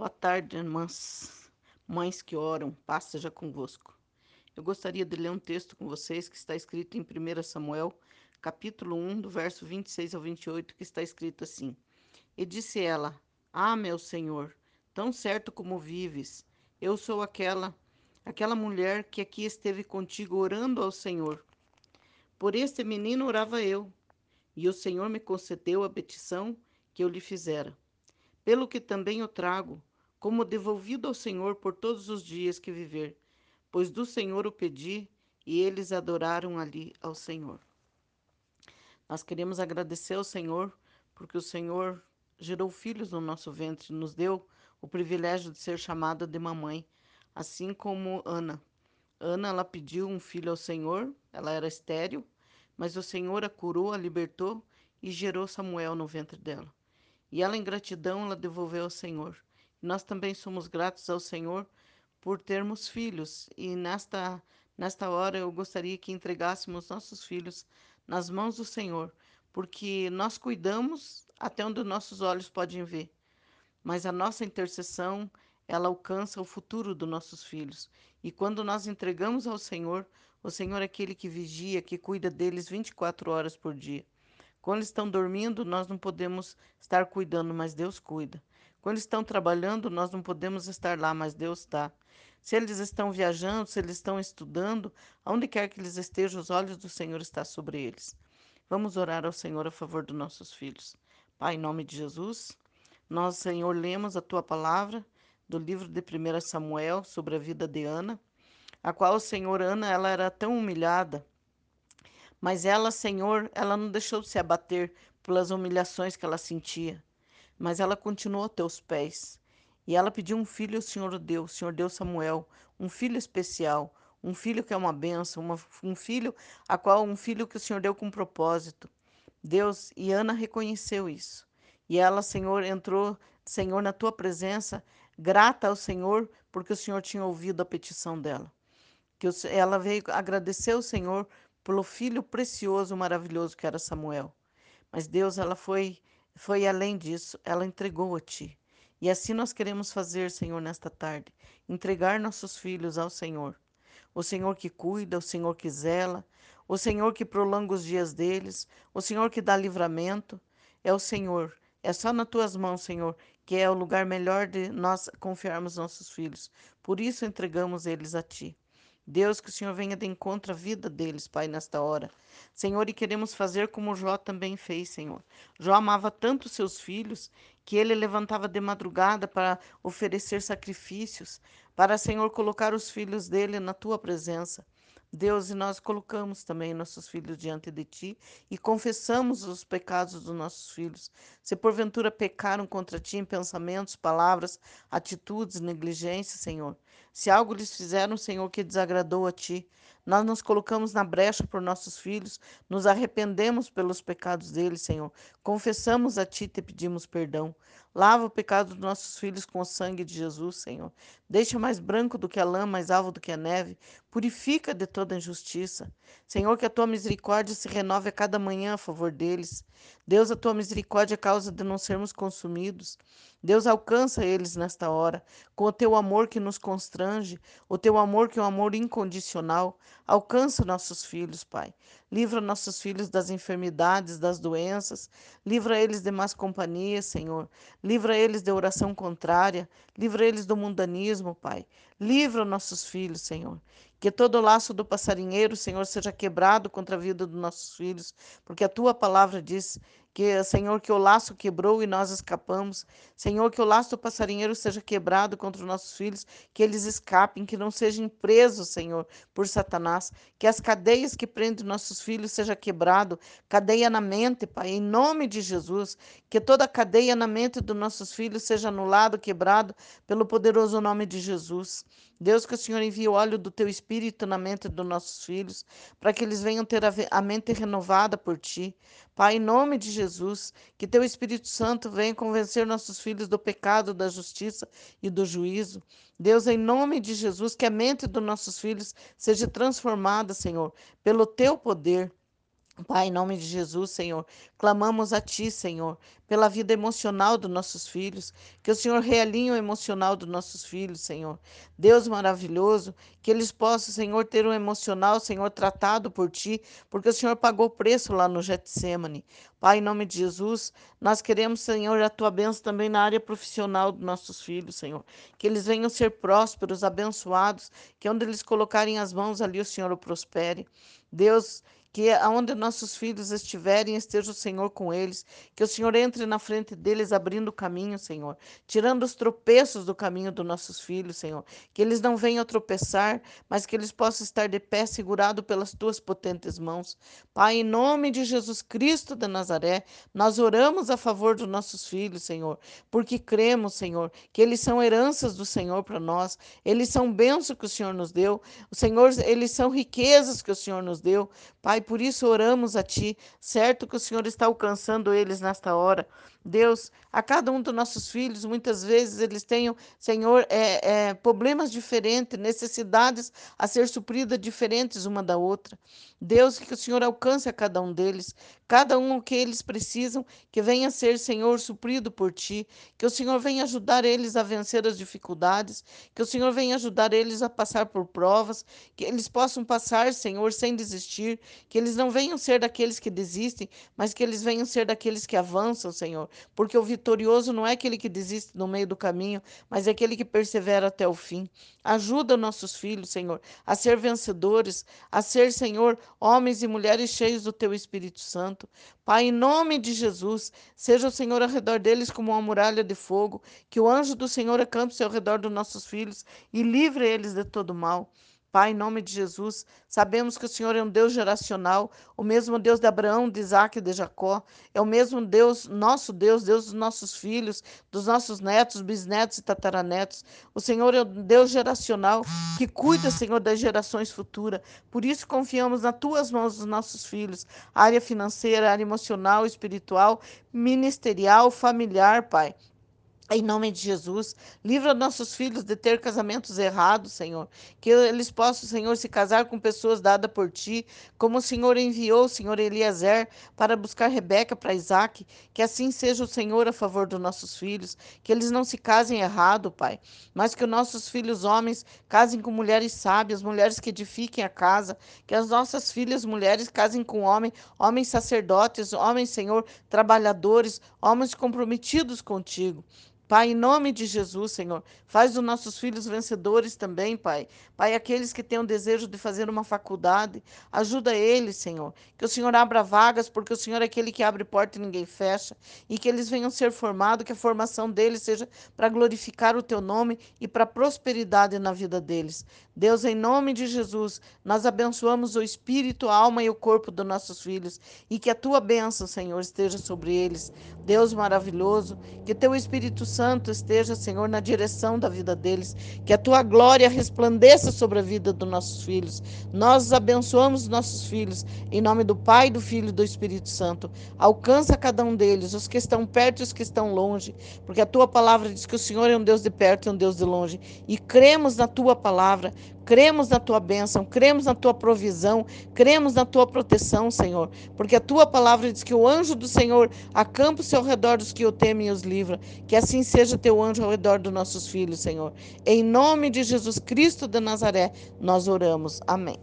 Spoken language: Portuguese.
Boa tarde, irmãs, mães que oram, paz seja convosco. Eu gostaria de ler um texto com vocês que está escrito em 1 Samuel, capítulo 1, do verso 26 ao 28, que está escrito assim: E disse ela: Ah, meu senhor, tão certo como vives, eu sou aquela, aquela mulher que aqui esteve contigo orando ao Senhor. Por este menino orava eu, e o Senhor me concedeu a petição que eu lhe fizera. Pelo que também o trago como devolvido ao Senhor por todos os dias que viver, pois do Senhor o pedi e eles adoraram ali ao Senhor. Nós queremos agradecer ao Senhor porque o Senhor gerou filhos no nosso ventre, nos deu o privilégio de ser chamada de mamãe, assim como Ana. Ana, ela pediu um filho ao Senhor, ela era estéril, mas o Senhor a curou, a libertou e gerou Samuel no ventre dela. E ela, em gratidão, ela devolveu ao Senhor. Nós também somos gratos ao Senhor por termos filhos e nesta nesta hora eu gostaria que entregássemos nossos filhos nas mãos do Senhor, porque nós cuidamos até onde nossos olhos podem ver. Mas a nossa intercessão, ela alcança o futuro dos nossos filhos. E quando nós entregamos ao Senhor, o Senhor é aquele que vigia, que cuida deles 24 horas por dia. Quando eles estão dormindo, nós não podemos estar cuidando, mas Deus cuida. Quando estão trabalhando, nós não podemos estar lá, mas Deus está. Se eles estão viajando, se eles estão estudando, aonde quer que eles estejam, os olhos do Senhor estão sobre eles. Vamos orar ao Senhor a favor dos nossos filhos. Pai, em nome de Jesus, nós, Senhor, lemos a tua palavra do livro de 1 Samuel sobre a vida de Ana, a qual, Senhor, Ana, ela era tão humilhada, mas ela, Senhor, ela não deixou de se abater pelas humilhações que ela sentia mas ela continuou a teus pés. E ela pediu um filho ao Senhor deu, o Senhor deu Samuel, um filho especial, um filho que é uma benção, uma, um filho a qual um filho que o Senhor deu com propósito. Deus e Ana reconheceu isso. E ela, Senhor, entrou, Senhor, na tua presença, grata ao Senhor, porque o Senhor tinha ouvido a petição dela. Que ela veio agradecer ao Senhor pelo filho precioso, maravilhoso que era Samuel. Mas Deus, ela foi foi além disso, ela entregou a ti. E assim nós queremos fazer, Senhor, nesta tarde, entregar nossos filhos ao Senhor. O Senhor que cuida, o Senhor que zela, o Senhor que prolonga os dias deles, o Senhor que dá livramento, é o Senhor. É só nas tuas mãos, Senhor, que é o lugar melhor de nós confiarmos nossos filhos. Por isso entregamos eles a ti. Deus, que o Senhor venha de encontro à vida deles, Pai, nesta hora. Senhor, e queremos fazer como Jó também fez, Senhor. Jó amava tanto seus filhos que ele levantava de madrugada para oferecer sacrifícios, para, Senhor, colocar os filhos dele na tua presença. Deus, e nós colocamos também nossos filhos diante de ti e confessamos os pecados dos nossos filhos. Se porventura pecaram contra ti em pensamentos, palavras, atitudes, negligência, Senhor, se algo lhes fizeram, Senhor, que desagradou a ti, nós nos colocamos na brecha por nossos filhos, nos arrependemos pelos pecados deles, Senhor. Confessamos a Ti e te pedimos perdão. Lava o pecado dos nossos filhos com o sangue de Jesus, Senhor. Deixa mais branco do que a lã, mais alvo do que a neve. Purifica de toda injustiça. Senhor, que a tua misericórdia se renove a cada manhã a favor deles. Deus, a tua misericórdia é causa de não sermos consumidos. Deus alcança eles nesta hora, com o teu amor que nos constrange, o teu amor que é um amor incondicional. Alcança nossos filhos, Pai. Livra nossos filhos das enfermidades, das doenças. Livra eles de más companhias, Senhor. Livra eles de oração contrária. Livra eles do mundanismo, Pai. Livra nossos filhos, Senhor. Que todo laço do passarinheiro, Senhor, seja quebrado contra a vida dos nossos filhos, porque a tua palavra diz que, Senhor, que o laço quebrou e nós escapamos. Senhor, que o laço do passarinheiro seja quebrado contra os nossos filhos, que eles escapem, que não sejam presos, Senhor, por Satanás. Que as cadeias que prendem nossos filhos seja quebrado, cadeia na mente, Pai, em nome de Jesus. Que toda cadeia na mente dos nossos filhos seja anulado, quebrado, pelo poderoso nome de Jesus. Deus, que o Senhor envie o óleo do teu espírito na mente dos nossos filhos, para que eles venham ter a mente renovada por ti. Pai, em nome de Jesus, que teu Espírito Santo venha convencer nossos filhos do pecado, da justiça e do juízo. Deus, em nome de Jesus, que a mente dos nossos filhos seja transformada, Senhor, pelo teu poder Pai, em nome de Jesus, Senhor, clamamos a Ti, Senhor, pela vida emocional dos nossos filhos, que o Senhor realinhe o emocional dos nossos filhos, Senhor. Deus maravilhoso, que eles possam, Senhor, ter um emocional, Senhor, tratado por Ti, porque o Senhor pagou preço lá no Getsemane. Pai, em nome de Jesus, nós queremos, Senhor, a Tua bênção também na área profissional dos nossos filhos, Senhor. Que eles venham ser prósperos, abençoados, que onde eles colocarem as mãos ali, o Senhor o prospere. Deus, que aonde nossos filhos estiverem, esteja o Senhor com eles, que o Senhor entre na frente deles, abrindo o caminho, Senhor, tirando os tropeços do caminho dos nossos filhos, Senhor, que eles não venham tropeçar, mas que eles possam estar de pé, segurado pelas tuas potentes mãos. Pai, em nome de Jesus Cristo de Nazaré, nós oramos a favor dos nossos filhos, Senhor, porque cremos, Senhor, que eles são heranças do Senhor para nós, eles são bênçãos que o Senhor nos deu, o Senhor, eles são riquezas que o Senhor nos deu, Pai, Pai, por isso oramos a Ti, certo que o Senhor está alcançando eles nesta hora. Deus, a cada um dos nossos filhos, muitas vezes eles tenham, Senhor, é, é, problemas diferentes, necessidades a ser supridas diferentes uma da outra. Deus, que o Senhor alcance a cada um deles, cada um o que eles precisam, que venha ser, Senhor, suprido por Ti, que o Senhor venha ajudar eles a vencer as dificuldades, que o Senhor venha ajudar eles a passar por provas, que eles possam passar, Senhor, sem desistir, que eles não venham ser daqueles que desistem, mas que eles venham ser daqueles que avançam, Senhor, porque o vitorioso não é aquele que desiste no meio do caminho, mas é aquele que persevera até o fim. Ajuda nossos filhos, Senhor, a ser vencedores, a ser, Senhor, homens e mulheres cheios do teu Espírito Santo. Pai, em nome de Jesus, seja o Senhor ao redor deles como uma muralha de fogo, que o anjo do Senhor acampe-se ao redor dos nossos filhos e livre eles de todo mal. Pai, em nome de Jesus, sabemos que o Senhor é um Deus geracional, o mesmo Deus de Abraão, de Isaac e de Jacó, é o mesmo Deus, nosso Deus, Deus dos nossos filhos, dos nossos netos, bisnetos e tataranetos. O Senhor é um Deus geracional que cuida, Senhor, das gerações futuras. Por isso confiamos nas tuas mãos os nossos filhos, área financeira, área emocional, espiritual, ministerial, familiar, Pai. Em nome de Jesus, livra nossos filhos de ter casamentos errados, Senhor. Que eles possam, Senhor, se casar com pessoas dadas por ti, como o Senhor enviou o Senhor Eliezer para buscar Rebeca para Isaac. Que assim seja o Senhor a favor dos nossos filhos. Que eles não se casem errado, Pai. Mas que os nossos filhos homens casem com mulheres sábias, mulheres que edifiquem a casa. Que as nossas filhas mulheres casem com homens, homens sacerdotes, homens, Senhor, trabalhadores, homens comprometidos contigo. Pai, em nome de Jesus, Senhor, faz os nossos filhos vencedores também, Pai. Pai, aqueles que têm o desejo de fazer uma faculdade, ajuda eles, Senhor. Que o Senhor abra vagas, porque o Senhor é aquele que abre porta e ninguém fecha. E que eles venham ser formados, que a formação deles seja para glorificar o Teu nome e para prosperidade na vida deles. Deus, em nome de Jesus, nós abençoamos o espírito, a alma e o corpo dos nossos filhos. E que a Tua bênção, Senhor, esteja sobre eles. Deus maravilhoso, que Teu Espírito Santo esteja, Senhor, na direção da vida deles, que a tua glória resplandeça sobre a vida dos nossos filhos. Nós abençoamos nossos filhos, em nome do Pai, do Filho e do Espírito Santo. Alcança cada um deles, os que estão perto e os que estão longe, porque a tua palavra diz que o Senhor é um Deus de perto e um Deus de longe. E cremos na tua palavra, cremos na tua bênção, cremos na tua provisão, cremos na tua proteção, Senhor, porque a tua palavra diz que o anjo do Senhor acampa-se ao redor dos que o temem e os livra. Que assim seja teu anjo ao redor dos nossos filhos, Senhor. Em nome de Jesus Cristo de Nazaré, nós oramos. Amém.